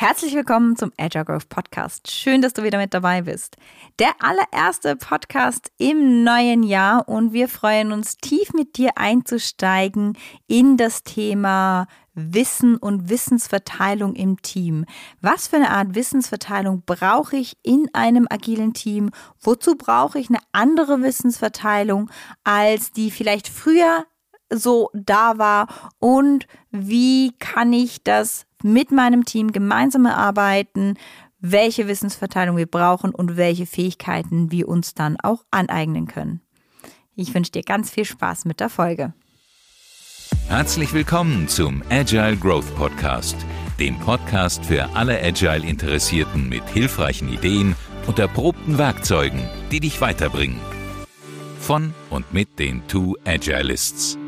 Herzlich willkommen zum Agile Growth Podcast. Schön, dass du wieder mit dabei bist. Der allererste Podcast im neuen Jahr und wir freuen uns tief mit dir einzusteigen in das Thema Wissen und Wissensverteilung im Team. Was für eine Art Wissensverteilung brauche ich in einem agilen Team? Wozu brauche ich eine andere Wissensverteilung als die vielleicht früher so da war und wie kann ich das mit meinem Team gemeinsam erarbeiten, welche Wissensverteilung wir brauchen und welche Fähigkeiten wir uns dann auch aneignen können. Ich wünsche dir ganz viel Spaß mit der Folge. Herzlich willkommen zum Agile Growth Podcast, dem Podcast für alle Agile-Interessierten mit hilfreichen Ideen und erprobten Werkzeugen, die dich weiterbringen. Von und mit den Two Agilists.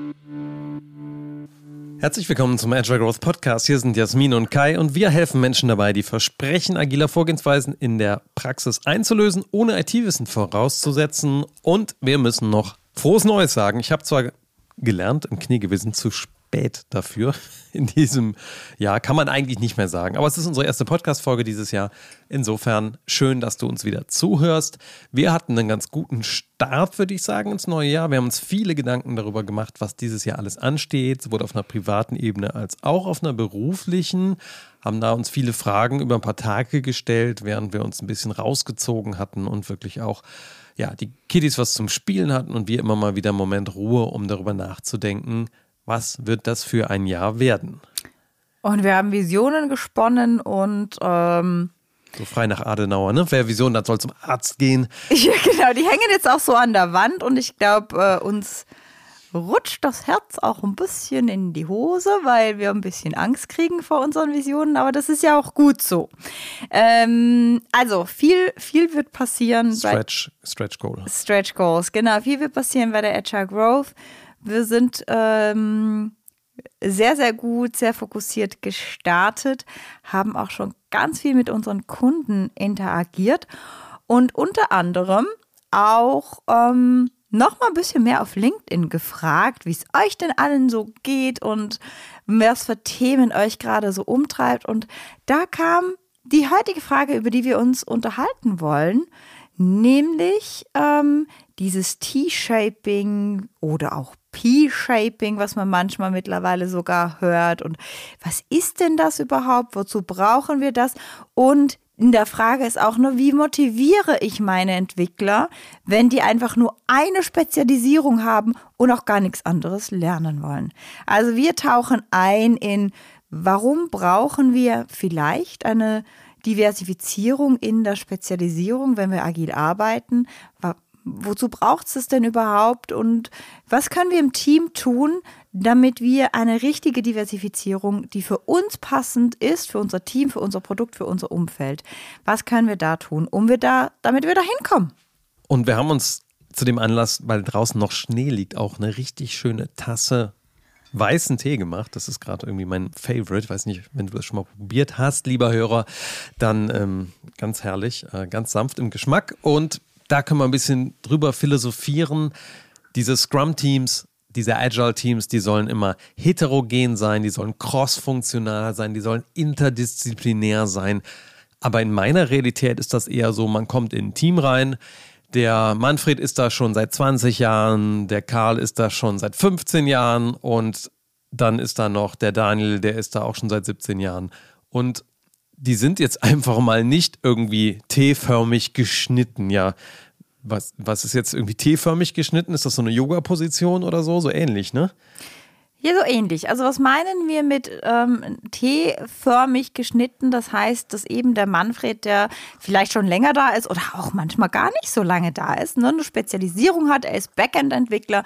Herzlich willkommen zum Agile Growth Podcast. Hier sind Jasmin und Kai und wir helfen Menschen dabei, die Versprechen agiler Vorgehensweisen in der Praxis einzulösen, ohne IT-Wissen vorauszusetzen. Und wir müssen noch frohes Neues sagen. Ich habe zwar gelernt, im Kniegewissen zu spät spät dafür in diesem Jahr. Kann man eigentlich nicht mehr sagen. Aber es ist unsere erste Podcast-Folge dieses Jahr. Insofern schön, dass du uns wieder zuhörst. Wir hatten einen ganz guten Start, würde ich sagen, ins neue Jahr. Wir haben uns viele Gedanken darüber gemacht, was dieses Jahr alles ansteht, sowohl auf einer privaten Ebene als auch auf einer beruflichen. Haben da uns viele Fragen über ein paar Tage gestellt, während wir uns ein bisschen rausgezogen hatten und wirklich auch ja, die Kiddies was zum Spielen hatten und wir immer mal wieder einen Moment Ruhe, um darüber nachzudenken, was wird das für ein Jahr werden? Und wir haben Visionen gesponnen und ähm so frei nach Adenauer, ne? Wer Vision hat, soll zum Arzt gehen. Ja, genau. Die hängen jetzt auch so an der Wand und ich glaube, äh, uns rutscht das Herz auch ein bisschen in die Hose, weil wir ein bisschen Angst kriegen vor unseren Visionen, aber das ist ja auch gut so. Ähm, also viel, viel wird passieren. Stretch, Stretch Goals. Stretch Goals, genau. Viel wird passieren bei der Agile Growth. Wir sind ähm, sehr, sehr gut, sehr fokussiert gestartet, haben auch schon ganz viel mit unseren Kunden interagiert und unter anderem auch ähm, noch mal ein bisschen mehr auf LinkedIn gefragt, wie es euch denn allen so geht und was für Themen euch gerade so umtreibt. Und da kam die heutige Frage, über die wir uns unterhalten wollen, nämlich ähm, dieses T-Shaping oder auch P-Shaping, was man manchmal mittlerweile sogar hört. Und was ist denn das überhaupt? Wozu brauchen wir das? Und in der Frage ist auch nur, wie motiviere ich meine Entwickler, wenn die einfach nur eine Spezialisierung haben und auch gar nichts anderes lernen wollen. Also wir tauchen ein in, warum brauchen wir vielleicht eine Diversifizierung in der Spezialisierung, wenn wir agil arbeiten? Wozu braucht es denn überhaupt und was können wir im Team tun, damit wir eine richtige Diversifizierung, die für uns passend ist, für unser Team, für unser Produkt, für unser Umfeld, was können wir da tun, um wir da, damit wir da hinkommen? Und wir haben uns zu dem Anlass, weil draußen noch Schnee liegt, auch eine richtig schöne Tasse weißen Tee gemacht. Das ist gerade irgendwie mein Favorite. Ich weiß nicht, wenn du das schon mal probiert hast, lieber Hörer, dann ähm, ganz herrlich, äh, ganz sanft im Geschmack. Und da können wir ein bisschen drüber philosophieren. Diese Scrum-Teams, diese Agile-Teams, die sollen immer heterogen sein, die sollen cross-funktional sein, die sollen interdisziplinär sein. Aber in meiner Realität ist das eher so, man kommt in ein Team rein, der Manfred ist da schon seit 20 Jahren, der Karl ist da schon seit 15 Jahren und dann ist da noch der Daniel, der ist da auch schon seit 17 Jahren. Und die sind jetzt einfach mal nicht irgendwie T-förmig geschnitten, ja. Was, was ist jetzt irgendwie T-förmig geschnitten? Ist das so eine Yoga-Position oder so? So ähnlich, ne? Ja, so ähnlich. Also was meinen wir mit ähm, T-förmig geschnitten? Das heißt, dass eben der Manfred, der vielleicht schon länger da ist oder auch manchmal gar nicht so lange da ist, ne, eine Spezialisierung hat, er ist Backend-Entwickler,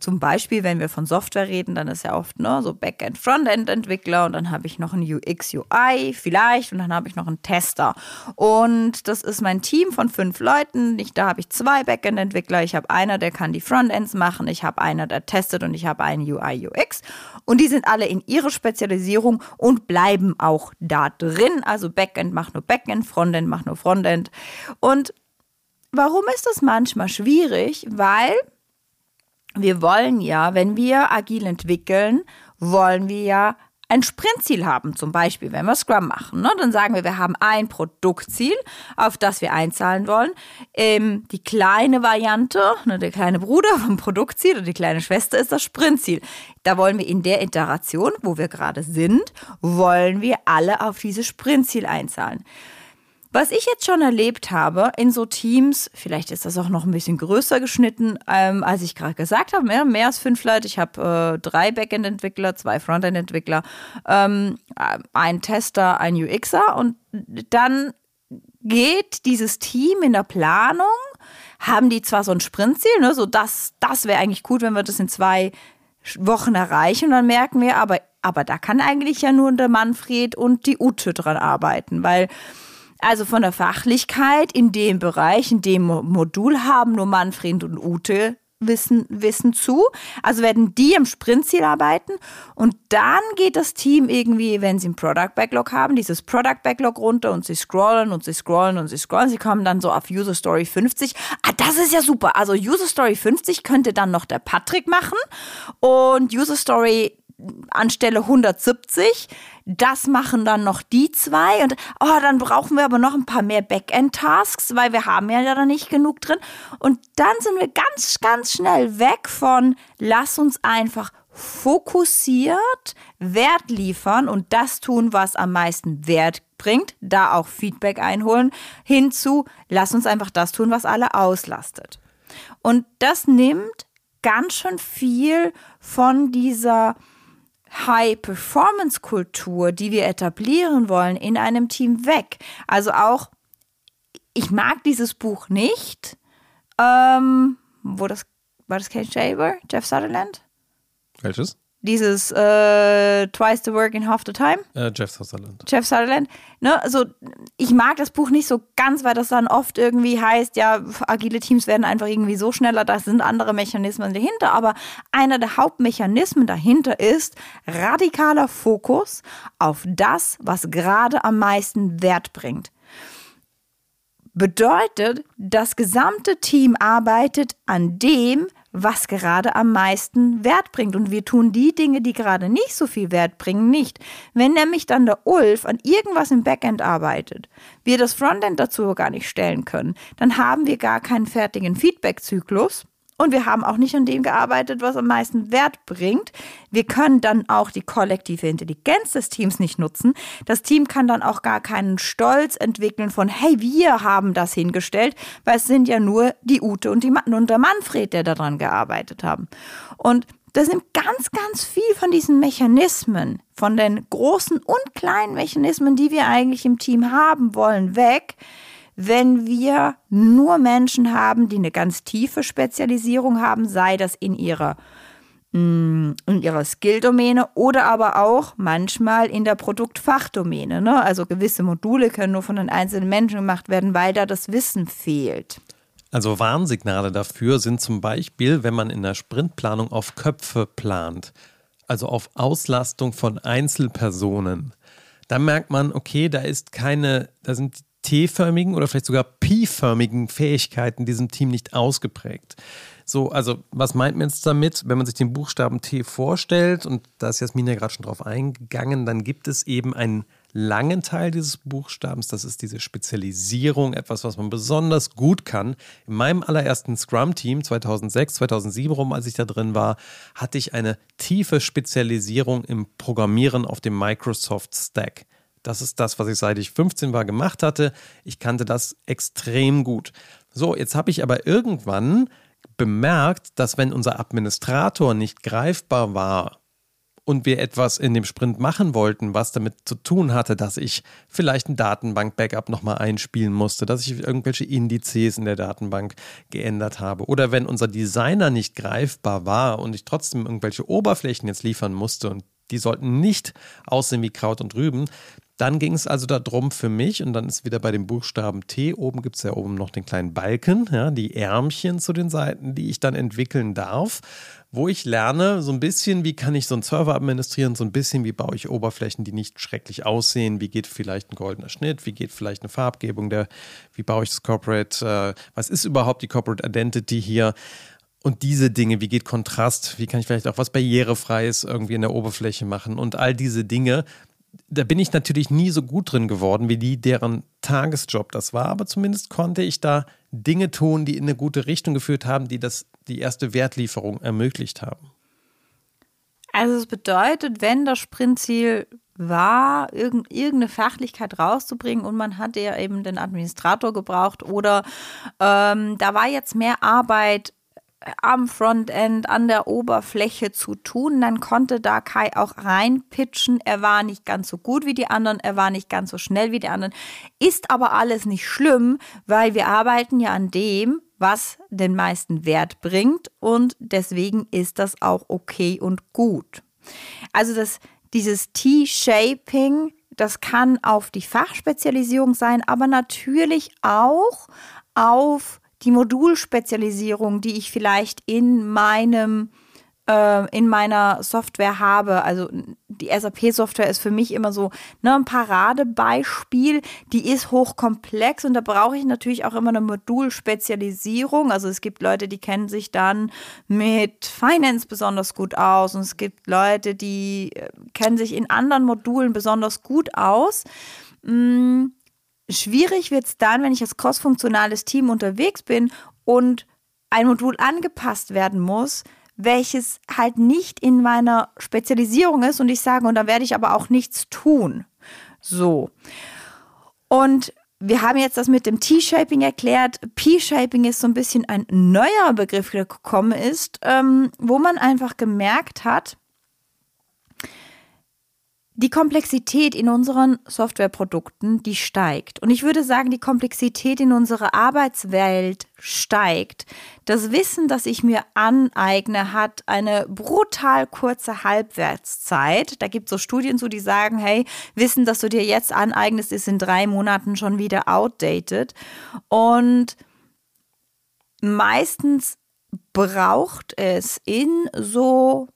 zum Beispiel, wenn wir von Software reden, dann ist ja oft ne, so Backend, Frontend Entwickler und dann habe ich noch einen UX, UI vielleicht und dann habe ich noch einen Tester. Und das ist mein Team von fünf Leuten. Ich, da habe ich zwei Backend Entwickler. Ich habe einer, der kann die Frontends machen. Ich habe einer, der testet und ich habe einen UI, UX. Und die sind alle in ihre Spezialisierung und bleiben auch da drin. Also Backend macht nur Backend, Frontend macht nur Frontend. Und warum ist das manchmal schwierig? Weil wir wollen ja, wenn wir agil entwickeln, wollen wir ja ein Sprintziel haben, zum Beispiel, wenn wir Scrum machen, ne, dann sagen wir, wir haben ein Produktziel, auf das wir einzahlen wollen. Ähm, die kleine Variante, ne, der kleine Bruder vom Produktziel oder die kleine Schwester ist das Sprintziel. Da wollen wir in der Iteration, wo wir gerade sind, wollen wir alle auf dieses Sprintziel einzahlen. Was ich jetzt schon erlebt habe in so Teams, vielleicht ist das auch noch ein bisschen größer geschnitten, ähm, als ich gerade gesagt habe, mehr, mehr als fünf Leute. Ich habe äh, drei Backend-Entwickler, zwei Frontend-Entwickler, ähm, ein Tester, ein UXer und dann geht dieses Team in der Planung, haben die zwar so ein Sprintziel, ne, so das, das wäre eigentlich gut, wenn wir das in zwei Wochen erreichen und dann merken wir, aber, aber da kann eigentlich ja nur der Manfred und die Ute dran arbeiten, weil also von der Fachlichkeit in dem Bereich, in dem Modul haben nur Manfred und Ute Wissen, Wissen zu. Also werden die im Sprintziel arbeiten und dann geht das Team irgendwie, wenn sie ein Product Backlog haben, dieses Product Backlog runter und sie scrollen und sie scrollen und sie scrollen. Sie kommen dann so auf User Story 50. Ah, das ist ja super. Also User Story 50 könnte dann noch der Patrick machen und User Story anstelle 170. Das machen dann noch die zwei. Und oh, dann brauchen wir aber noch ein paar mehr Backend-Tasks, weil wir haben ja da nicht genug drin. Und dann sind wir ganz, ganz schnell weg von, lass uns einfach fokussiert Wert liefern und das tun, was am meisten Wert bringt, da auch Feedback einholen, hinzu, lass uns einfach das tun, was alle auslastet. Und das nimmt ganz schön viel von dieser High-Performance-Kultur, die wir etablieren wollen, in einem Team weg. Also auch, ich mag dieses Buch nicht. Ähm, wo das, war das Kate Shaver, Jeff Sutherland? Welches? Dieses äh, Twice the Work in Half the Time. Äh, Jeff Sutherland. Jeff Sutherland. Ne, also ich mag das Buch nicht so ganz, weil das dann oft irgendwie heißt, ja, agile Teams werden einfach irgendwie so schneller, da sind andere Mechanismen dahinter. Aber einer der Hauptmechanismen dahinter ist radikaler Fokus auf das, was gerade am meisten Wert bringt. Bedeutet, das gesamte Team arbeitet an dem, was gerade am meisten Wert bringt. Und wir tun die Dinge, die gerade nicht so viel Wert bringen, nicht. Wenn nämlich dann der Ulf an irgendwas im Backend arbeitet, wir das Frontend dazu gar nicht stellen können, dann haben wir gar keinen fertigen Feedback-Zyklus und wir haben auch nicht an dem gearbeitet, was am meisten Wert bringt. Wir können dann auch die kollektive Intelligenz des Teams nicht nutzen. Das Team kann dann auch gar keinen Stolz entwickeln von, hey, wir haben das hingestellt, weil es sind ja nur die Ute und, die, und der Manfred, der daran gearbeitet haben. Und das nimmt ganz, ganz viel von diesen Mechanismen, von den großen und kleinen Mechanismen, die wir eigentlich im Team haben wollen, weg wenn wir nur Menschen haben, die eine ganz tiefe Spezialisierung haben, sei das in ihrer mm, in ihrer Skill-Domäne oder aber auch manchmal in der Produktfachdomäne. Ne? Also gewisse Module können nur von den einzelnen Menschen gemacht werden, weil da das Wissen fehlt. Also Warnsignale dafür sind zum Beispiel, wenn man in der Sprintplanung auf Köpfe plant, also auf Auslastung von Einzelpersonen. Da merkt man, okay, da ist keine, da sind T-förmigen oder vielleicht sogar P-förmigen Fähigkeiten diesem Team nicht ausgeprägt. So, also was meint man jetzt damit, wenn man sich den Buchstaben T vorstellt, und da ist Jasmin ja gerade schon drauf eingegangen, dann gibt es eben einen langen Teil dieses Buchstabens, das ist diese Spezialisierung, etwas, was man besonders gut kann. In meinem allerersten Scrum-Team 2006, 2007 rum, als ich da drin war, hatte ich eine tiefe Spezialisierung im Programmieren auf dem Microsoft Stack. Das ist das, was ich seit ich 15 war gemacht hatte. Ich kannte das extrem gut. So, jetzt habe ich aber irgendwann bemerkt, dass wenn unser Administrator nicht greifbar war und wir etwas in dem Sprint machen wollten, was damit zu tun hatte, dass ich vielleicht ein Datenbank-Backup nochmal einspielen musste, dass ich irgendwelche Indizes in der Datenbank geändert habe oder wenn unser Designer nicht greifbar war und ich trotzdem irgendwelche Oberflächen jetzt liefern musste und die sollten nicht aussehen wie Kraut und Rüben, dann ging es also darum für mich, und dann ist wieder bei dem Buchstaben T, oben gibt es ja oben noch den kleinen Balken, ja, die Ärmchen zu den Seiten, die ich dann entwickeln darf, wo ich lerne, so ein bisschen, wie kann ich so einen Server administrieren, so ein bisschen, wie baue ich Oberflächen, die nicht schrecklich aussehen, wie geht vielleicht ein goldener Schnitt, wie geht vielleicht eine Farbgebung, der, wie baue ich das Corporate, äh, was ist überhaupt die Corporate Identity hier? und diese Dinge, wie geht Kontrast, wie kann ich vielleicht auch was Barrierefreies irgendwie in der Oberfläche machen und all diese Dinge, da bin ich natürlich nie so gut drin geworden, wie die, deren Tagesjob das war, aber zumindest konnte ich da Dinge tun, die in eine gute Richtung geführt haben, die das, die erste Wertlieferung ermöglicht haben. Also es bedeutet, wenn das Sprintziel war, irgendeine Fachlichkeit rauszubringen und man hatte ja eben den Administrator gebraucht oder ähm, da war jetzt mehr Arbeit am Frontend, an der Oberfläche zu tun, dann konnte da Kai auch reinpitchen. Er war nicht ganz so gut wie die anderen, er war nicht ganz so schnell wie die anderen. Ist aber alles nicht schlimm, weil wir arbeiten ja an dem, was den meisten Wert bringt und deswegen ist das auch okay und gut. Also das, dieses T-Shaping, das kann auf die Fachspezialisierung sein, aber natürlich auch auf die Modulspezialisierung, die ich vielleicht in meinem äh, in meiner Software habe. Also die SAP-Software ist für mich immer so ne, ein Paradebeispiel. Die ist hochkomplex und da brauche ich natürlich auch immer eine Modulspezialisierung. Also es gibt Leute, die kennen sich dann mit Finance besonders gut aus und es gibt Leute, die äh, kennen sich in anderen Modulen besonders gut aus. Hm Schwierig wird es dann, wenn ich als crossfunktionales Team unterwegs bin und ein Modul angepasst werden muss, welches halt nicht in meiner Spezialisierung ist und ich sage, und da werde ich aber auch nichts tun. So. Und wir haben jetzt das mit dem T-Shaping erklärt. P-Shaping ist so ein bisschen ein neuer Begriff, der gekommen ist, ähm, wo man einfach gemerkt hat, die Komplexität in unseren Softwareprodukten, die steigt. Und ich würde sagen, die Komplexität in unserer Arbeitswelt steigt. Das Wissen, das ich mir aneigne, hat eine brutal kurze Halbwertszeit. Da gibt es so Studien zu, die sagen, hey, Wissen, das du dir jetzt aneignest, ist in drei Monaten schon wieder outdated. Und meistens braucht es in so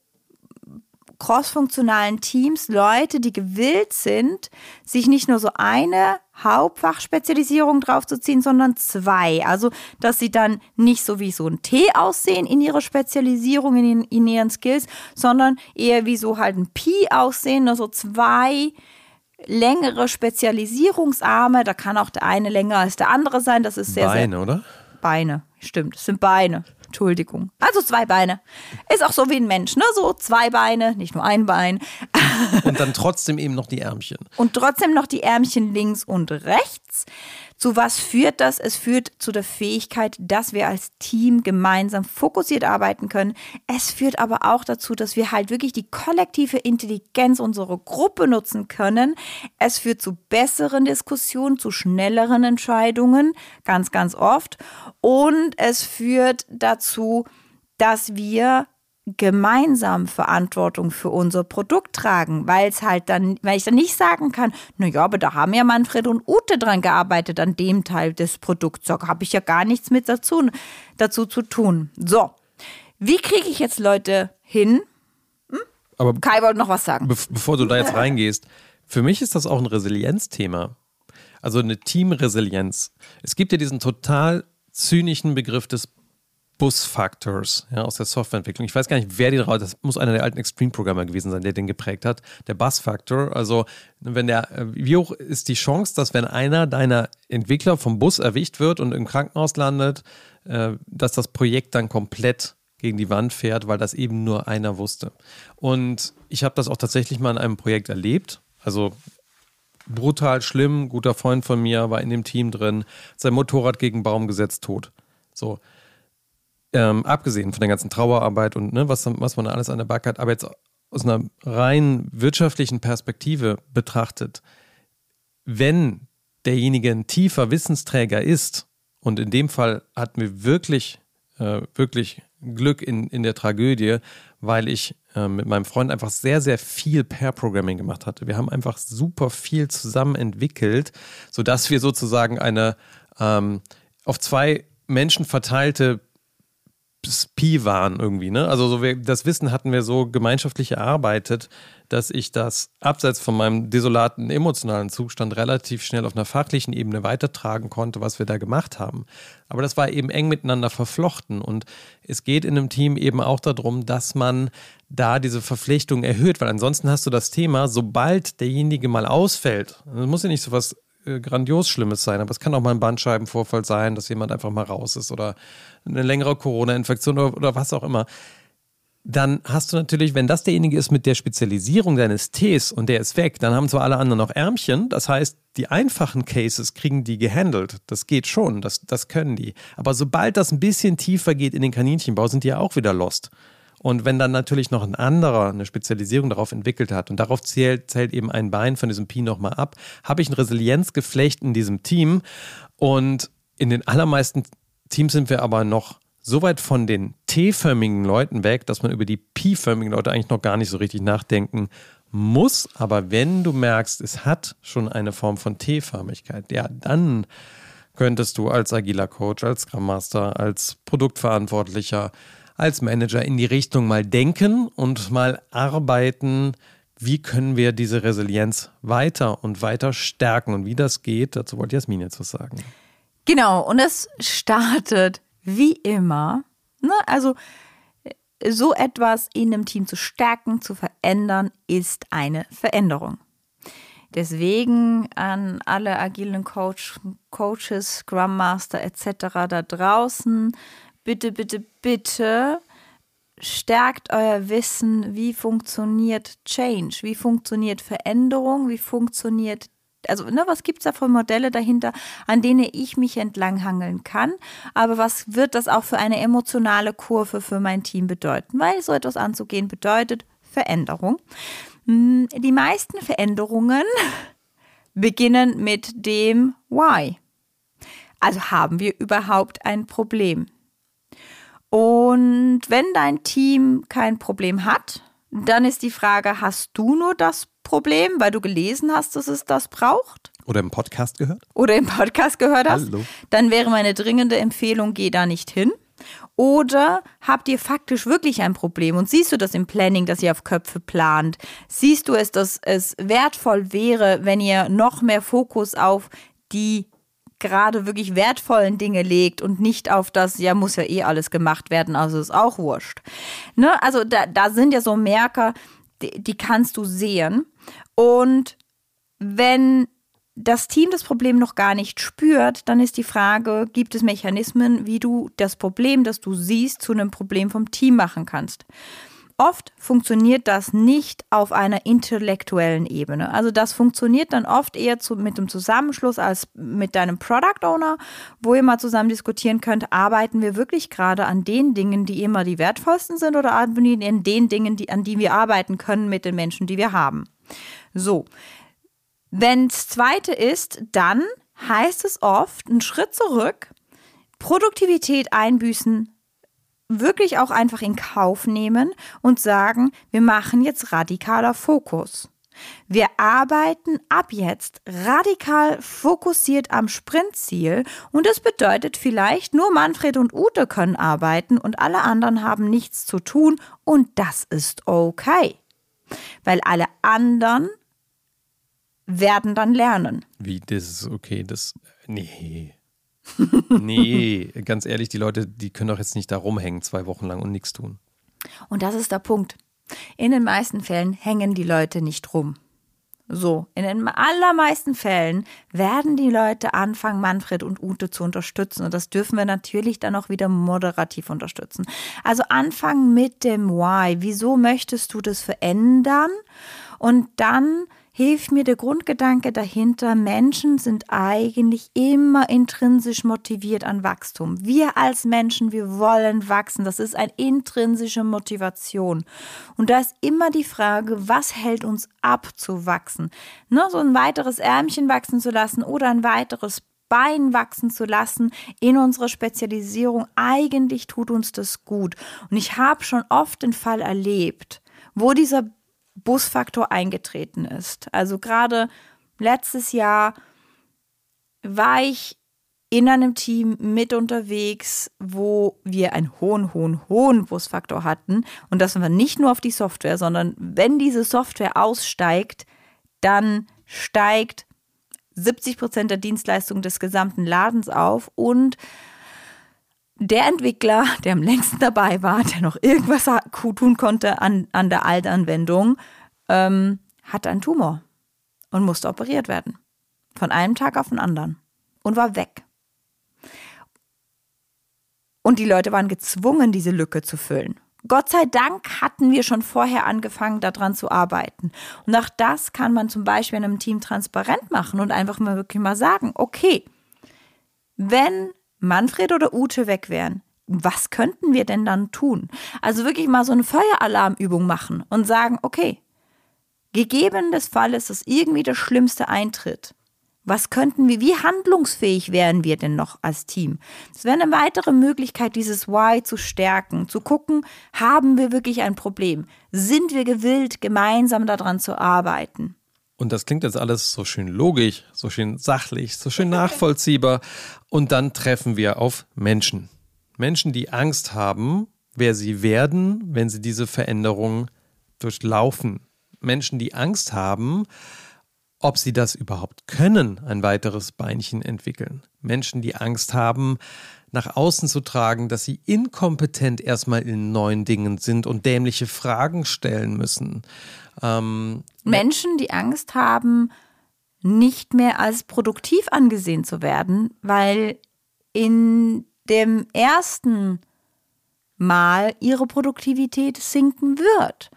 crossfunktionalen Teams Leute, die gewillt sind, sich nicht nur so eine Hauptfachspezialisierung draufzuziehen, sondern zwei. Also, dass sie dann nicht so wie so ein T aussehen in ihrer Spezialisierung, in, in ihren Skills, sondern eher wie so halt ein Pi aussehen, also zwei längere Spezialisierungsarme. Da kann auch der eine länger als der andere sein. Das ist sehr, Beine, sehr. oder? Beine, stimmt. Es sind Beine. Entschuldigung. Also zwei Beine. Ist auch so wie ein Mensch, ne? So zwei Beine, nicht nur ein Bein. Und dann trotzdem eben noch die Ärmchen. Und trotzdem noch die Ärmchen links und rechts. Zu was führt das? Es führt zu der Fähigkeit, dass wir als Team gemeinsam fokussiert arbeiten können. Es führt aber auch dazu, dass wir halt wirklich die kollektive Intelligenz unserer Gruppe nutzen können. Es führt zu besseren Diskussionen, zu schnelleren Entscheidungen, ganz, ganz oft. Und es führt dazu, dass wir gemeinsam Verantwortung für unser Produkt tragen, weil es halt dann, weil ich dann nicht sagen kann, na ja, aber da haben ja Manfred und Ute dran gearbeitet an dem Teil des Produkts, da habe ich ja gar nichts mit dazu, dazu zu tun. So, wie kriege ich jetzt Leute hin? Hm? Aber Kai wollte noch was sagen. Be bevor du da jetzt reingehst, für mich ist das auch ein Resilienzthema. Also eine Teamresilienz. Es gibt ja diesen total zynischen Begriff des Bus-Factors ja, aus der Softwareentwicklung. Ich weiß gar nicht, wer die drauf, das muss einer der alten Extreme-Programmer gewesen sein, der den geprägt hat. Der Bus-Factor, also wenn der, äh, wie hoch ist die Chance, dass wenn einer deiner Entwickler vom Bus erwischt wird und im Krankenhaus landet, äh, dass das Projekt dann komplett gegen die Wand fährt, weil das eben nur einer wusste. Und ich habe das auch tatsächlich mal in einem Projekt erlebt. Also brutal schlimm, guter Freund von mir war in dem Team drin, sein Motorrad gegen Baum gesetzt, tot. So, ähm, abgesehen von der ganzen Trauerarbeit und ne, was, was man alles an der Backe hat, aber jetzt aus einer rein wirtschaftlichen Perspektive betrachtet, wenn derjenige ein tiefer Wissensträger ist, und in dem Fall hatten wir wirklich, äh, wirklich Glück in, in der Tragödie, weil ich äh, mit meinem Freund einfach sehr, sehr viel Pair-Programming gemacht hatte. Wir haben einfach super viel zusammen entwickelt, sodass wir sozusagen eine ähm, auf zwei Menschen verteilte Pi waren irgendwie, ne? Also so wir, das Wissen hatten wir so gemeinschaftlich erarbeitet, dass ich das abseits von meinem desolaten emotionalen Zustand relativ schnell auf einer fachlichen Ebene weitertragen konnte, was wir da gemacht haben. Aber das war eben eng miteinander verflochten und es geht in einem Team eben auch darum, dass man da diese Verpflichtung erhöht, weil ansonsten hast du das Thema, sobald derjenige mal ausfällt, das muss ja nicht so was äh, grandios Schlimmes sein, aber es kann auch mal ein Bandscheibenvorfall sein, dass jemand einfach mal raus ist oder eine längere Corona-Infektion oder, oder was auch immer. Dann hast du natürlich, wenn das derjenige ist mit der Spezialisierung deines Tees und der ist weg, dann haben zwar alle anderen noch Ärmchen, das heißt, die einfachen Cases kriegen die gehandelt. Das geht schon, das, das können die. Aber sobald das ein bisschen tiefer geht in den Kaninchenbau, sind die ja auch wieder lost. Und wenn dann natürlich noch ein anderer eine Spezialisierung darauf entwickelt hat und darauf zählt, zählt eben ein Bein von diesem Pi nochmal ab, habe ich ein Resilienzgeflecht in diesem Team. Und in den allermeisten Teams sind wir aber noch so weit von den T-förmigen Leuten weg, dass man über die Pi-förmigen Leute eigentlich noch gar nicht so richtig nachdenken muss. Aber wenn du merkst, es hat schon eine Form von T-Förmigkeit, ja, dann könntest du als agiler Coach, als Scrum Master, als Produktverantwortlicher als Manager in die Richtung mal denken und mal arbeiten, wie können wir diese Resilienz weiter und weiter stärken und wie das geht, dazu wollte Jasmin jetzt was sagen. Genau, und es startet wie immer, ne? also so etwas in einem Team zu stärken, zu verändern, ist eine Veränderung. Deswegen an alle agilen Coach, Coaches, Scrum Master etc. da draußen, bitte, bitte, bitte stärkt euer Wissen, wie funktioniert Change, wie funktioniert Veränderung, wie funktioniert, also ne, was gibt es da für Modelle dahinter, an denen ich mich entlanghangeln kann, aber was wird das auch für eine emotionale Kurve für mein Team bedeuten, weil so etwas anzugehen bedeutet Veränderung. Hm, die meisten Veränderungen beginnen mit dem Why. Also haben wir überhaupt ein Problem? Und wenn dein Team kein Problem hat, dann ist die Frage, hast du nur das Problem, weil du gelesen hast, dass es das braucht? Oder im Podcast gehört? Oder im Podcast gehört hast? Hallo. Dann wäre meine dringende Empfehlung, geh da nicht hin. Oder habt ihr faktisch wirklich ein Problem und siehst du das im Planning, dass ihr auf Köpfe plant? Siehst du es, dass es wertvoll wäre, wenn ihr noch mehr Fokus auf die gerade wirklich wertvollen Dinge legt und nicht auf das, ja, muss ja eh alles gemacht werden, also ist auch wurscht. Ne? Also da, da sind ja so Merker, die, die kannst du sehen. Und wenn das Team das Problem noch gar nicht spürt, dann ist die Frage, gibt es Mechanismen, wie du das Problem, das du siehst, zu einem Problem vom Team machen kannst. Oft funktioniert das nicht auf einer intellektuellen Ebene. Also das funktioniert dann oft eher zu, mit dem Zusammenschluss als mit deinem Product Owner, wo ihr mal zusammen diskutieren könnt, arbeiten wir wirklich gerade an den Dingen, die immer die wertvollsten sind oder arbeiten wir in den Dingen, die, an die wir arbeiten können mit den Menschen, die wir haben. So. Wenn es zweite ist, dann heißt es oft, einen Schritt zurück, Produktivität einbüßen, wirklich auch einfach in Kauf nehmen und sagen, wir machen jetzt radikaler Fokus. Wir arbeiten ab jetzt radikal fokussiert am Sprintziel und das bedeutet vielleicht nur Manfred und Ute können arbeiten und alle anderen haben nichts zu tun und das ist okay. Weil alle anderen werden dann lernen. Wie, das ist okay, das, nee nee, ganz ehrlich, die Leute, die können doch jetzt nicht da rumhängen zwei Wochen lang und nichts tun. Und das ist der Punkt. In den meisten Fällen hängen die Leute nicht rum. So, in den allermeisten Fällen werden die Leute anfangen, Manfred und Ute zu unterstützen. Und das dürfen wir natürlich dann auch wieder moderativ unterstützen. Also anfangen mit dem Why. Wieso möchtest du das verändern? Und dann hilft mir der Grundgedanke dahinter, Menschen sind eigentlich immer intrinsisch motiviert an Wachstum. Wir als Menschen, wir wollen wachsen. Das ist eine intrinsische Motivation. Und da ist immer die Frage, was hält uns ab zu wachsen? Ne, so ein weiteres Ärmchen wachsen zu lassen oder ein weiteres Bein wachsen zu lassen in unserer Spezialisierung. Eigentlich tut uns das gut. Und ich habe schon oft den Fall erlebt, wo dieser Busfaktor eingetreten ist. Also gerade letztes Jahr war ich in einem Team mit unterwegs, wo wir einen hohen, hohen, hohen Busfaktor hatten. Und das war nicht nur auf die Software, sondern wenn diese Software aussteigt, dann steigt 70 Prozent der Dienstleistung des gesamten Ladens auf und der Entwickler, der am längsten dabei war, der noch irgendwas tun konnte an, an der Altanwendung, ähm, hatte einen Tumor und musste operiert werden. Von einem Tag auf den anderen. Und war weg. Und die Leute waren gezwungen, diese Lücke zu füllen. Gott sei Dank hatten wir schon vorher angefangen, daran zu arbeiten. Und auch das kann man zum Beispiel in einem Team transparent machen und einfach mal wirklich mal sagen, okay, wenn Manfred oder Ute weg wären, was könnten wir denn dann tun? Also wirklich mal so eine Feueralarmübung machen und sagen, okay, gegeben des Falles, dass irgendwie das Schlimmste eintritt, was könnten wir, wie handlungsfähig wären wir denn noch als Team? Das wäre eine weitere Möglichkeit, dieses Why zu stärken, zu gucken, haben wir wirklich ein Problem? Sind wir gewillt, gemeinsam daran zu arbeiten? Und das klingt jetzt alles so schön logisch, so schön sachlich, so schön nachvollziehbar. Und dann treffen wir auf Menschen. Menschen, die Angst haben, wer sie werden, wenn sie diese Veränderung durchlaufen. Menschen, die Angst haben, ob sie das überhaupt können, ein weiteres Beinchen entwickeln. Menschen, die Angst haben, nach außen zu tragen, dass sie inkompetent erstmal in neuen Dingen sind und dämliche Fragen stellen müssen. Ähm, Menschen, die Angst haben, nicht mehr als produktiv angesehen zu werden, weil in dem ersten Mal ihre Produktivität sinken wird.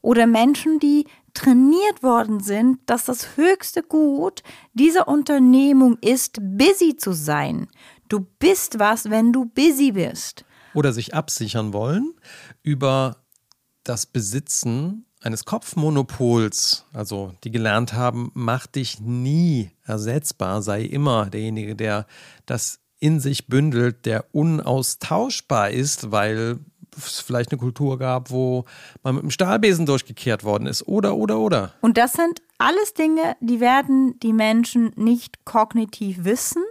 Oder Menschen, die trainiert worden sind, dass das höchste Gut dieser Unternehmung ist, busy zu sein. Du bist was, wenn du busy bist. Oder sich absichern wollen über das Besitzen eines Kopfmonopols, also die gelernt haben, mach dich nie ersetzbar, sei immer derjenige, der das in sich bündelt, der unaustauschbar ist, weil es vielleicht eine Kultur gab, wo man mit dem Stahlbesen durchgekehrt worden ist. Oder, oder, oder. Und das sind alles Dinge, die werden die Menschen nicht kognitiv wissen,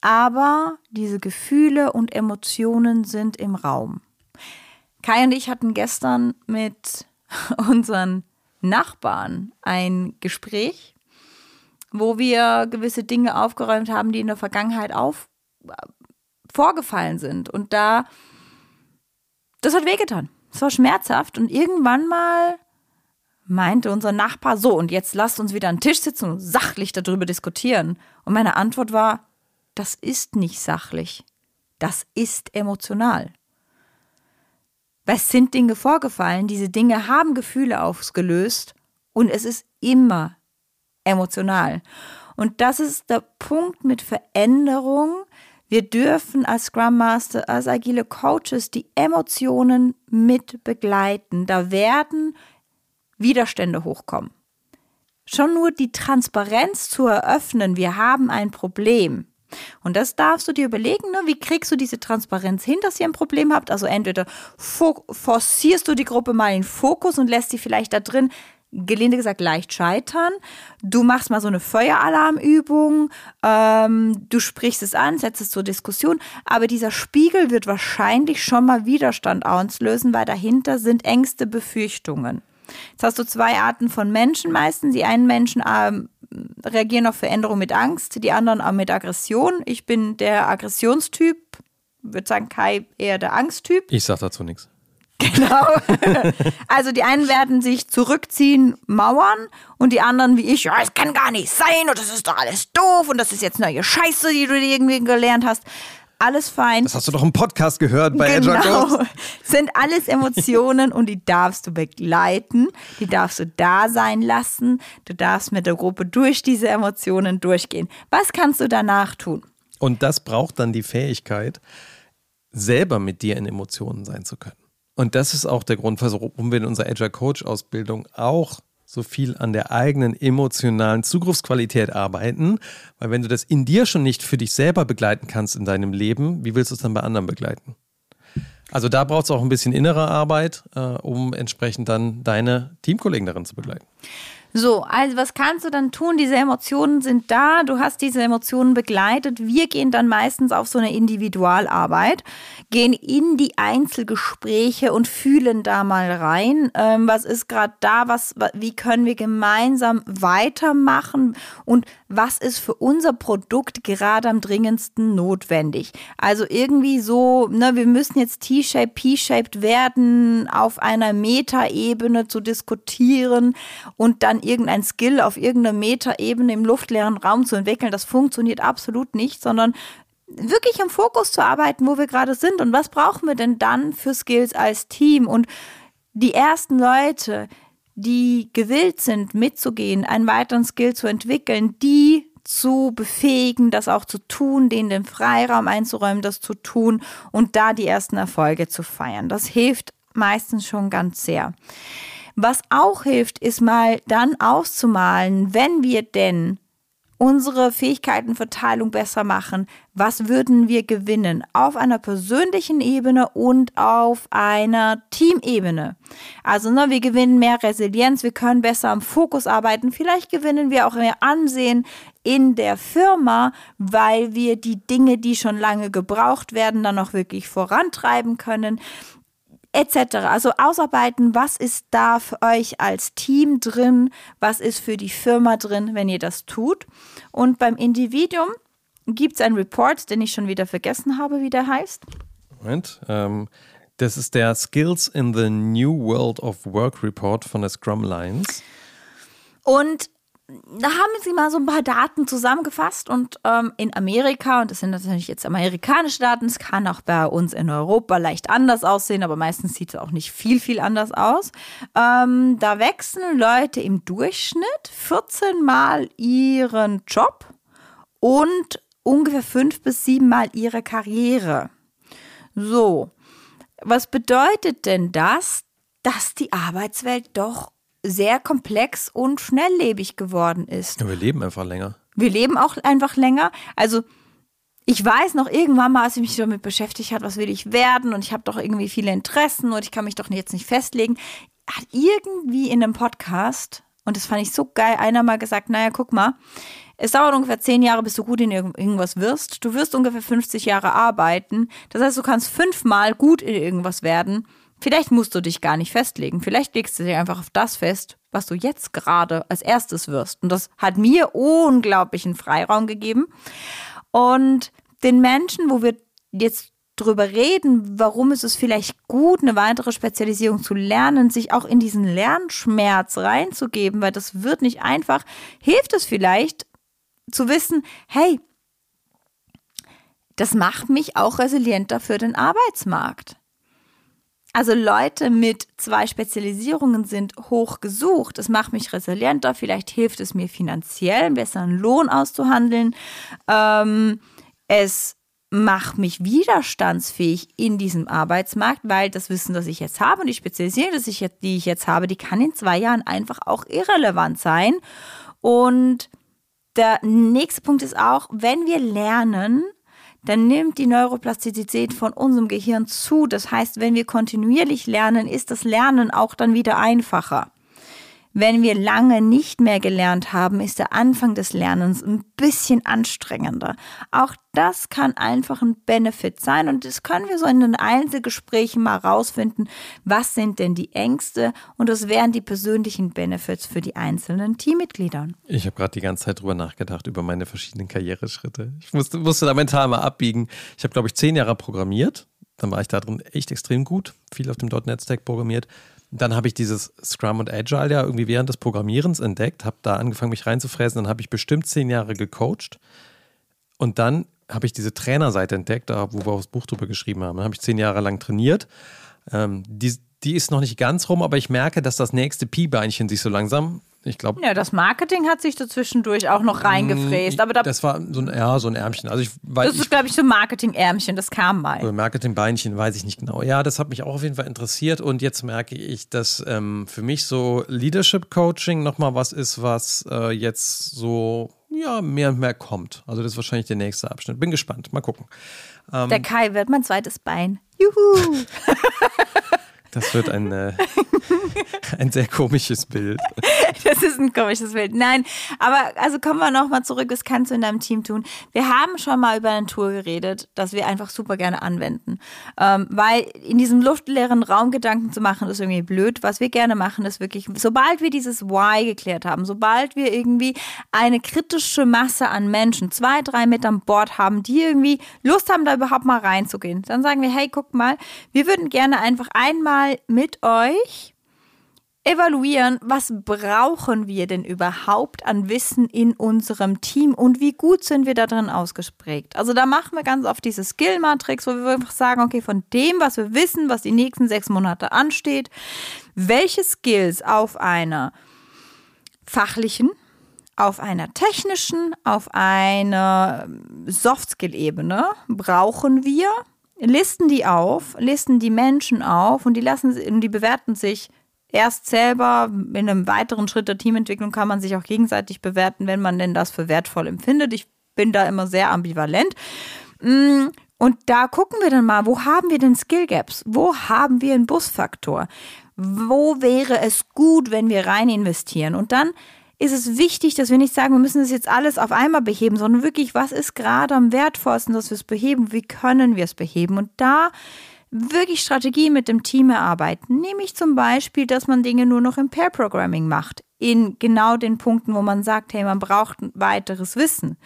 aber diese Gefühle und Emotionen sind im Raum. Kai und ich hatten gestern mit unseren Nachbarn ein Gespräch, wo wir gewisse Dinge aufgeräumt haben, die in der Vergangenheit auf, vorgefallen sind. Und da das hat wehgetan. Es war schmerzhaft und irgendwann mal meinte unser Nachbar so, und jetzt lasst uns wieder an den Tisch sitzen und sachlich darüber diskutieren. Und meine Antwort war, das ist nicht sachlich. Das ist emotional. Es sind Dinge vorgefallen, diese Dinge haben Gefühle ausgelöst und es ist immer emotional. Und das ist der Punkt mit Veränderung, wir dürfen als Scrum Master, als agile Coaches die Emotionen mit begleiten. Da werden Widerstände hochkommen. Schon nur die Transparenz zu eröffnen, wir haben ein Problem. Und das darfst du dir überlegen, ne? wie kriegst du diese Transparenz hin, dass ihr ein Problem habt? Also entweder forcierst du die Gruppe mal in Fokus und lässt sie vielleicht da drin gelinde gesagt leicht scheitern. Du machst mal so eine Feueralarmübung, ähm, du sprichst es an, setzt es zur Diskussion, aber dieser Spiegel wird wahrscheinlich schon mal Widerstand auslösen, weil dahinter sind Ängste, Befürchtungen. Jetzt hast du zwei Arten von Menschen meistens. Die einen Menschen ähm, reagieren auf Veränderung mit Angst, die anderen auch mit Aggression. Ich bin der Aggressionstyp, würde sagen Kai eher der Angsttyp. Ich sag dazu nichts. Genau. Also die einen werden sich zurückziehen, mauern und die anderen wie ich, ja, es kann gar nicht sein und das ist doch alles doof und das ist jetzt neue Scheiße, die du irgendwie gelernt hast. Alles fein. Das hast du doch im Podcast gehört bei genau. Agile Sind alles Emotionen und die darfst du begleiten, die darfst du da sein lassen. Du darfst mit der Gruppe durch diese Emotionen durchgehen. Was kannst du danach tun? Und das braucht dann die Fähigkeit, selber mit dir in Emotionen sein zu können. Und das ist auch der Grund, warum wir in unserer Agile Coach Ausbildung auch so viel an der eigenen emotionalen Zugriffsqualität arbeiten, weil wenn du das in dir schon nicht für dich selber begleiten kannst in deinem Leben, wie willst du es dann bei anderen begleiten? Also da braucht es auch ein bisschen innere Arbeit, äh, um entsprechend dann deine Teamkollegen darin zu begleiten. So, also was kannst du dann tun? Diese Emotionen sind da, du hast diese Emotionen begleitet. Wir gehen dann meistens auf so eine Individualarbeit, gehen in die Einzelgespräche und fühlen da mal rein, ähm, was ist gerade da, was, wie können wir gemeinsam weitermachen und was ist für unser Produkt gerade am dringendsten notwendig. Also irgendwie so, ne, wir müssen jetzt T-shaped, P-shaped werden, auf einer Metaebene zu diskutieren und dann irgendein Skill auf irgendeiner Metaebene im luftleeren Raum zu entwickeln, das funktioniert absolut nicht, sondern wirklich im Fokus zu arbeiten, wo wir gerade sind und was brauchen wir denn dann für Skills als Team und die ersten Leute, die gewillt sind, mitzugehen, einen weiteren Skill zu entwickeln, die zu befähigen, das auch zu tun, denen den Freiraum einzuräumen, das zu tun und da die ersten Erfolge zu feiern. Das hilft meistens schon ganz sehr. Was auch hilft, ist mal dann auszumalen, wenn wir denn unsere Fähigkeitenverteilung besser machen, was würden wir gewinnen? Auf einer persönlichen Ebene und auf einer Teamebene. Also ne, wir gewinnen mehr Resilienz, wir können besser am Fokus arbeiten, vielleicht gewinnen wir auch mehr Ansehen in der Firma, weil wir die Dinge, die schon lange gebraucht werden, dann auch wirklich vorantreiben können etc. Also ausarbeiten, was ist da für euch als Team drin, was ist für die Firma drin, wenn ihr das tut. Und beim Individuum gibt es einen Report, den ich schon wieder vergessen habe, wie der heißt. Moment, ähm, das ist der Skills in the New World of Work Report von der Scrum Alliance. Und da haben sie mal so ein paar Daten zusammengefasst und ähm, in Amerika, und das sind natürlich jetzt amerikanische Daten, es kann auch bei uns in Europa leicht anders aussehen, aber meistens sieht es auch nicht viel, viel anders aus. Ähm, da wechseln Leute im Durchschnitt 14 Mal ihren Job und ungefähr fünf bis sieben Mal ihre Karriere. So, was bedeutet denn das? Dass die Arbeitswelt doch sehr komplex und schnelllebig geworden ist. Ja, wir leben einfach länger. Wir leben auch einfach länger. Also ich weiß noch irgendwann mal, als ich mich damit beschäftigt habe, was will ich werden und ich habe doch irgendwie viele Interessen und ich kann mich doch jetzt nicht festlegen, hat irgendwie in einem Podcast, und das fand ich so geil, einer mal gesagt, naja, guck mal, es dauert ungefähr zehn Jahre, bis du gut in irgendwas wirst. Du wirst ungefähr 50 Jahre arbeiten. Das heißt, du kannst fünfmal gut in irgendwas werden. Vielleicht musst du dich gar nicht festlegen. Vielleicht legst du dich einfach auf das fest, was du jetzt gerade als erstes wirst. Und das hat mir unglaublichen Freiraum gegeben. Und den Menschen, wo wir jetzt drüber reden, warum ist es vielleicht gut, eine weitere Spezialisierung zu lernen, sich auch in diesen Lernschmerz reinzugeben, weil das wird nicht einfach, hilft es vielleicht zu wissen, hey, das macht mich auch resilienter für den Arbeitsmarkt. Also Leute mit zwei Spezialisierungen sind hoch gesucht. Das macht mich resilienter. Vielleicht hilft es mir finanziell, einen besseren Lohn auszuhandeln. Ähm, es macht mich widerstandsfähig in diesem Arbeitsmarkt, weil das Wissen, das ich jetzt habe und die Spezialisierung, die ich jetzt habe, die kann in zwei Jahren einfach auch irrelevant sein. Und der nächste Punkt ist auch, wenn wir lernen, dann nimmt die Neuroplastizität von unserem Gehirn zu. Das heißt, wenn wir kontinuierlich lernen, ist das Lernen auch dann wieder einfacher. Wenn wir lange nicht mehr gelernt haben, ist der Anfang des Lernens ein bisschen anstrengender. Auch das kann einfach ein Benefit sein und das können wir so in den Einzelgesprächen mal rausfinden. Was sind denn die Ängste? Und das wären die persönlichen Benefits für die einzelnen Teammitglieder. Ich habe gerade die ganze Zeit drüber nachgedacht, über meine verschiedenen Karriereschritte. Ich musste, musste da mental mal abbiegen. Ich habe, glaube ich, zehn Jahre programmiert. Dann war ich da drin echt extrem gut, viel auf dem .NET-Stack programmiert. Dann habe ich dieses Scrum und Agile ja irgendwie während des Programmierens entdeckt, habe da angefangen, mich reinzufräsen. Dann habe ich bestimmt zehn Jahre gecoacht. Und dann habe ich diese Trainerseite entdeckt, wo wir auch das Buch drüber geschrieben haben. Dann habe ich zehn Jahre lang trainiert. Ähm, die, die ist noch nicht ganz rum, aber ich merke, dass das nächste Pi-Beinchen sich so langsam ich glaube. Ja, das Marketing hat sich dazwischendurch auch noch reingefräst. Aber da, das war so ein, ja, so ein Ärmchen. Also ich, weiß, das ist, glaube ich, so ein Marketing-Ärmchen, das kam mal. Marketing-Beinchen, weiß ich nicht genau. Ja, das hat mich auch auf jeden Fall interessiert. Und jetzt merke ich, dass ähm, für mich so Leadership-Coaching nochmal was ist, was äh, jetzt so ja, mehr und mehr kommt. Also das ist wahrscheinlich der nächste Abschnitt. Bin gespannt. Mal gucken. Ähm, der Kai wird mein zweites Bein. Juhu! Das wird ein, äh, ein sehr komisches Bild. Das ist ein komisches Bild. Nein, aber also kommen wir nochmal zurück, was kannst du in deinem Team tun? Wir haben schon mal über ein Tool geredet, das wir einfach super gerne anwenden. Ähm, weil in diesem luftleeren Raum Gedanken zu machen, ist irgendwie blöd. Was wir gerne machen, ist wirklich, sobald wir dieses Why geklärt haben, sobald wir irgendwie eine kritische Masse an Menschen, zwei, drei mit an Bord haben, die irgendwie Lust haben, da überhaupt mal reinzugehen, dann sagen wir, hey, guck mal, wir würden gerne einfach einmal mit euch evaluieren, was brauchen wir denn überhaupt an Wissen in unserem Team und wie gut sind wir da drin ausgesprägt. Also da machen wir ganz oft diese Skill-Matrix, wo wir einfach sagen, okay, von dem, was wir wissen, was die nächsten sechs Monate ansteht, welche Skills auf einer fachlichen, auf einer technischen, auf einer Soft-Skill-Ebene brauchen wir, listen die auf, listen die Menschen auf und die lassen, die bewerten sich erst selber. In einem weiteren Schritt der Teamentwicklung kann man sich auch gegenseitig bewerten, wenn man denn das für wertvoll empfindet. Ich bin da immer sehr ambivalent. Mm, und da gucken wir dann mal, wo haben wir denn Skill Gaps? Wo haben wir einen Busfaktor? Wo wäre es gut, wenn wir rein investieren? Und dann ist es wichtig, dass wir nicht sagen, wir müssen das jetzt alles auf einmal beheben, sondern wirklich, was ist gerade am wertvollsten, dass wir es beheben? Wie können wir es beheben? Und da wirklich Strategie mit dem Team erarbeiten. Nämlich zum Beispiel, dass man Dinge nur noch im Pair-Programming macht. In genau den Punkten, wo man sagt, hey, man braucht weiteres Wissen.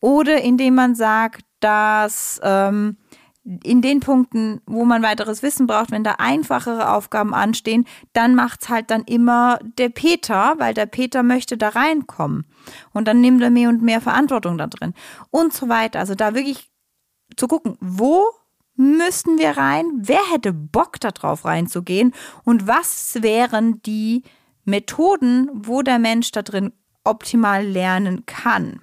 Oder indem man sagt, dass ähm, in den Punkten, wo man weiteres Wissen braucht, wenn da einfachere Aufgaben anstehen, dann macht es halt dann immer der Peter, weil der Peter möchte da reinkommen. Und dann nimmt er mehr und mehr Verantwortung da drin. Und so weiter. Also da wirklich zu gucken, wo müssten wir rein? Wer hätte Bock darauf reinzugehen? Und was wären die Methoden, wo der Mensch da drin optimal lernen kann?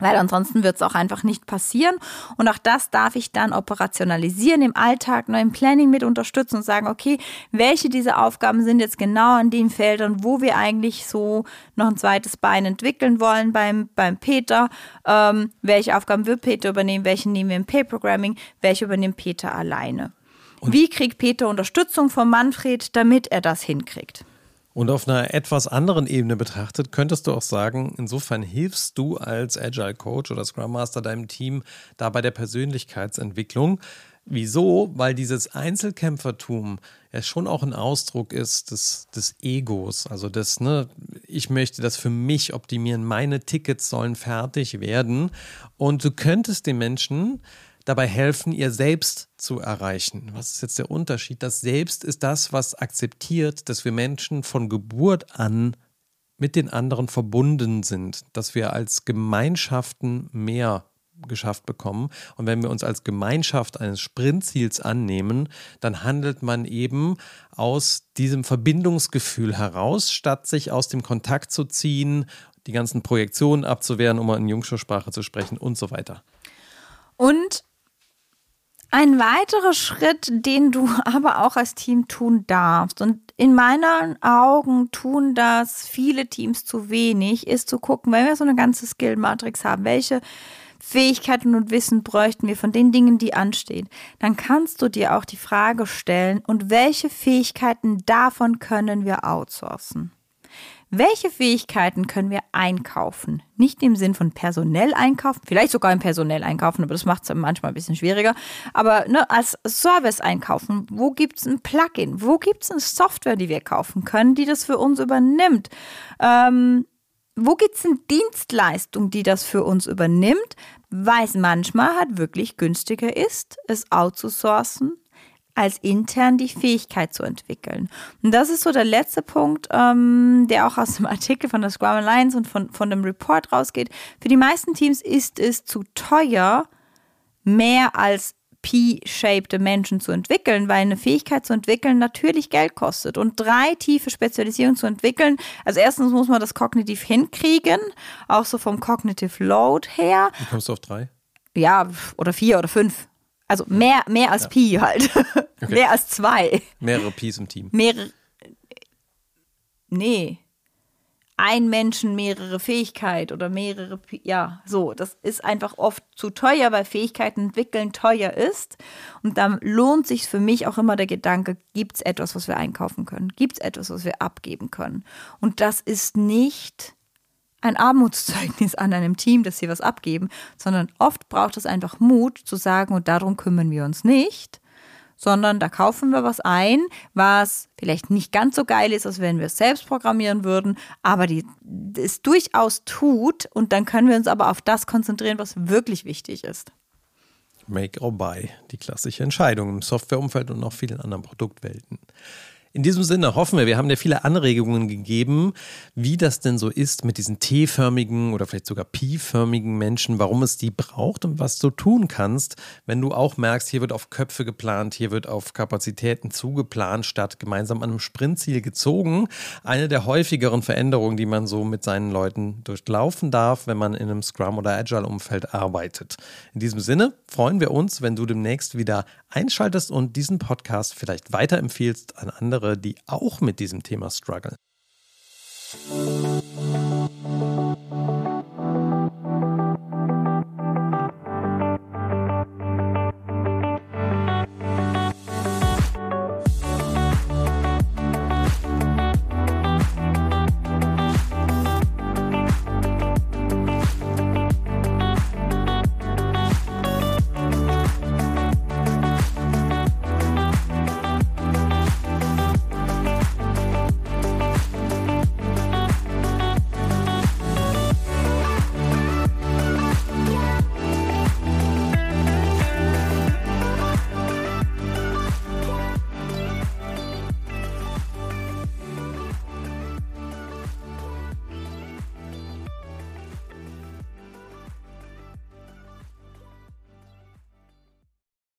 Weil ansonsten wird es auch einfach nicht passieren. Und auch das darf ich dann operationalisieren im Alltag, nur im Planning mit unterstützen und sagen, okay, welche dieser Aufgaben sind jetzt genau an den Feldern, wo wir eigentlich so noch ein zweites Bein entwickeln wollen beim, beim Peter. Ähm, welche Aufgaben wird Peter übernehmen, welche nehmen wir im Pay-Programming, welche übernimmt Peter alleine. Und Wie kriegt Peter Unterstützung von Manfred, damit er das hinkriegt? Und auf einer etwas anderen Ebene betrachtet, könntest du auch sagen, insofern hilfst du als Agile Coach oder Scrum Master deinem Team da bei der Persönlichkeitsentwicklung. Wieso? Weil dieses Einzelkämpfertum ja schon auch ein Ausdruck ist des, des Egos. Also das, ne, ich möchte das für mich optimieren, meine Tickets sollen fertig werden. Und du könntest den Menschen dabei helfen, ihr Selbst zu erreichen. Was ist jetzt der Unterschied? Das Selbst ist das, was akzeptiert, dass wir Menschen von Geburt an mit den anderen verbunden sind, dass wir als Gemeinschaften mehr geschafft bekommen. Und wenn wir uns als Gemeinschaft eines Sprintziels annehmen, dann handelt man eben aus diesem Verbindungsgefühl heraus, statt sich aus dem Kontakt zu ziehen, die ganzen Projektionen abzuwehren, um mal in Jungschursprache zu sprechen und so weiter. Und ein weiterer Schritt, den du aber auch als Team tun darfst, und in meinen Augen tun das viele Teams zu wenig, ist zu gucken, wenn wir so eine ganze Skill-Matrix haben, welche Fähigkeiten und Wissen bräuchten wir von den Dingen, die anstehen, dann kannst du dir auch die Frage stellen, und welche Fähigkeiten davon können wir outsourcen? Welche Fähigkeiten können wir einkaufen? Nicht im Sinn von personell einkaufen, vielleicht sogar im personell einkaufen, aber das macht es manchmal ein bisschen schwieriger. Aber ne, als Service einkaufen, wo gibt es ein Plugin? Wo gibt es eine Software, die wir kaufen können, die das für uns übernimmt? Ähm, wo gibt es eine Dienstleistung, die das für uns übernimmt, weil es manchmal halt wirklich günstiger ist, es outzusourcen, als intern die Fähigkeit zu entwickeln. Und das ist so der letzte Punkt, ähm, der auch aus dem Artikel von der Scrum Alliance und von, von dem Report rausgeht. Für die meisten Teams ist es zu teuer, mehr als P-shaped Menschen zu entwickeln, weil eine Fähigkeit zu entwickeln natürlich Geld kostet. Und drei tiefe Spezialisierungen zu entwickeln, also erstens muss man das kognitiv hinkriegen, auch so vom Cognitive Load her. Wie kommst du auf drei? Ja, oder vier oder fünf. Also mehr, mehr als ja. Pi halt. Okay. mehr als zwei. Mehrere Pis im Team. Mehrere. Nee. ein Menschen mehrere Fähigkeit oder mehrere, ja, so. Das ist einfach oft zu teuer, weil Fähigkeiten entwickeln teuer ist. Und dann lohnt sich für mich auch immer der Gedanke, gibt es etwas, was wir einkaufen können? Gibt es etwas, was wir abgeben können? Und das ist nicht ein Armutszeugnis an einem Team, dass sie was abgeben, sondern oft braucht es einfach Mut zu sagen, und darum kümmern wir uns nicht, sondern da kaufen wir was ein, was vielleicht nicht ganz so geil ist, als wenn wir es selbst programmieren würden, aber die es durchaus tut und dann können wir uns aber auf das konzentrieren, was wirklich wichtig ist. Make or buy, die klassische Entscheidung im Softwareumfeld und auch vielen anderen Produktwelten. In diesem Sinne hoffen wir, wir haben dir viele Anregungen gegeben, wie das denn so ist mit diesen T-förmigen oder vielleicht sogar Pi-förmigen Menschen, warum es die braucht und was du tun kannst, wenn du auch merkst, hier wird auf Köpfe geplant, hier wird auf Kapazitäten zugeplant, statt gemeinsam an einem Sprintziel gezogen. Eine der häufigeren Veränderungen, die man so mit seinen Leuten durchlaufen darf, wenn man in einem Scrum- oder Agile-Umfeld arbeitet. In diesem Sinne freuen wir uns, wenn du demnächst wieder einschaltest und diesen Podcast vielleicht weiterempfiehlst an andere, die auch mit diesem Thema strugglen.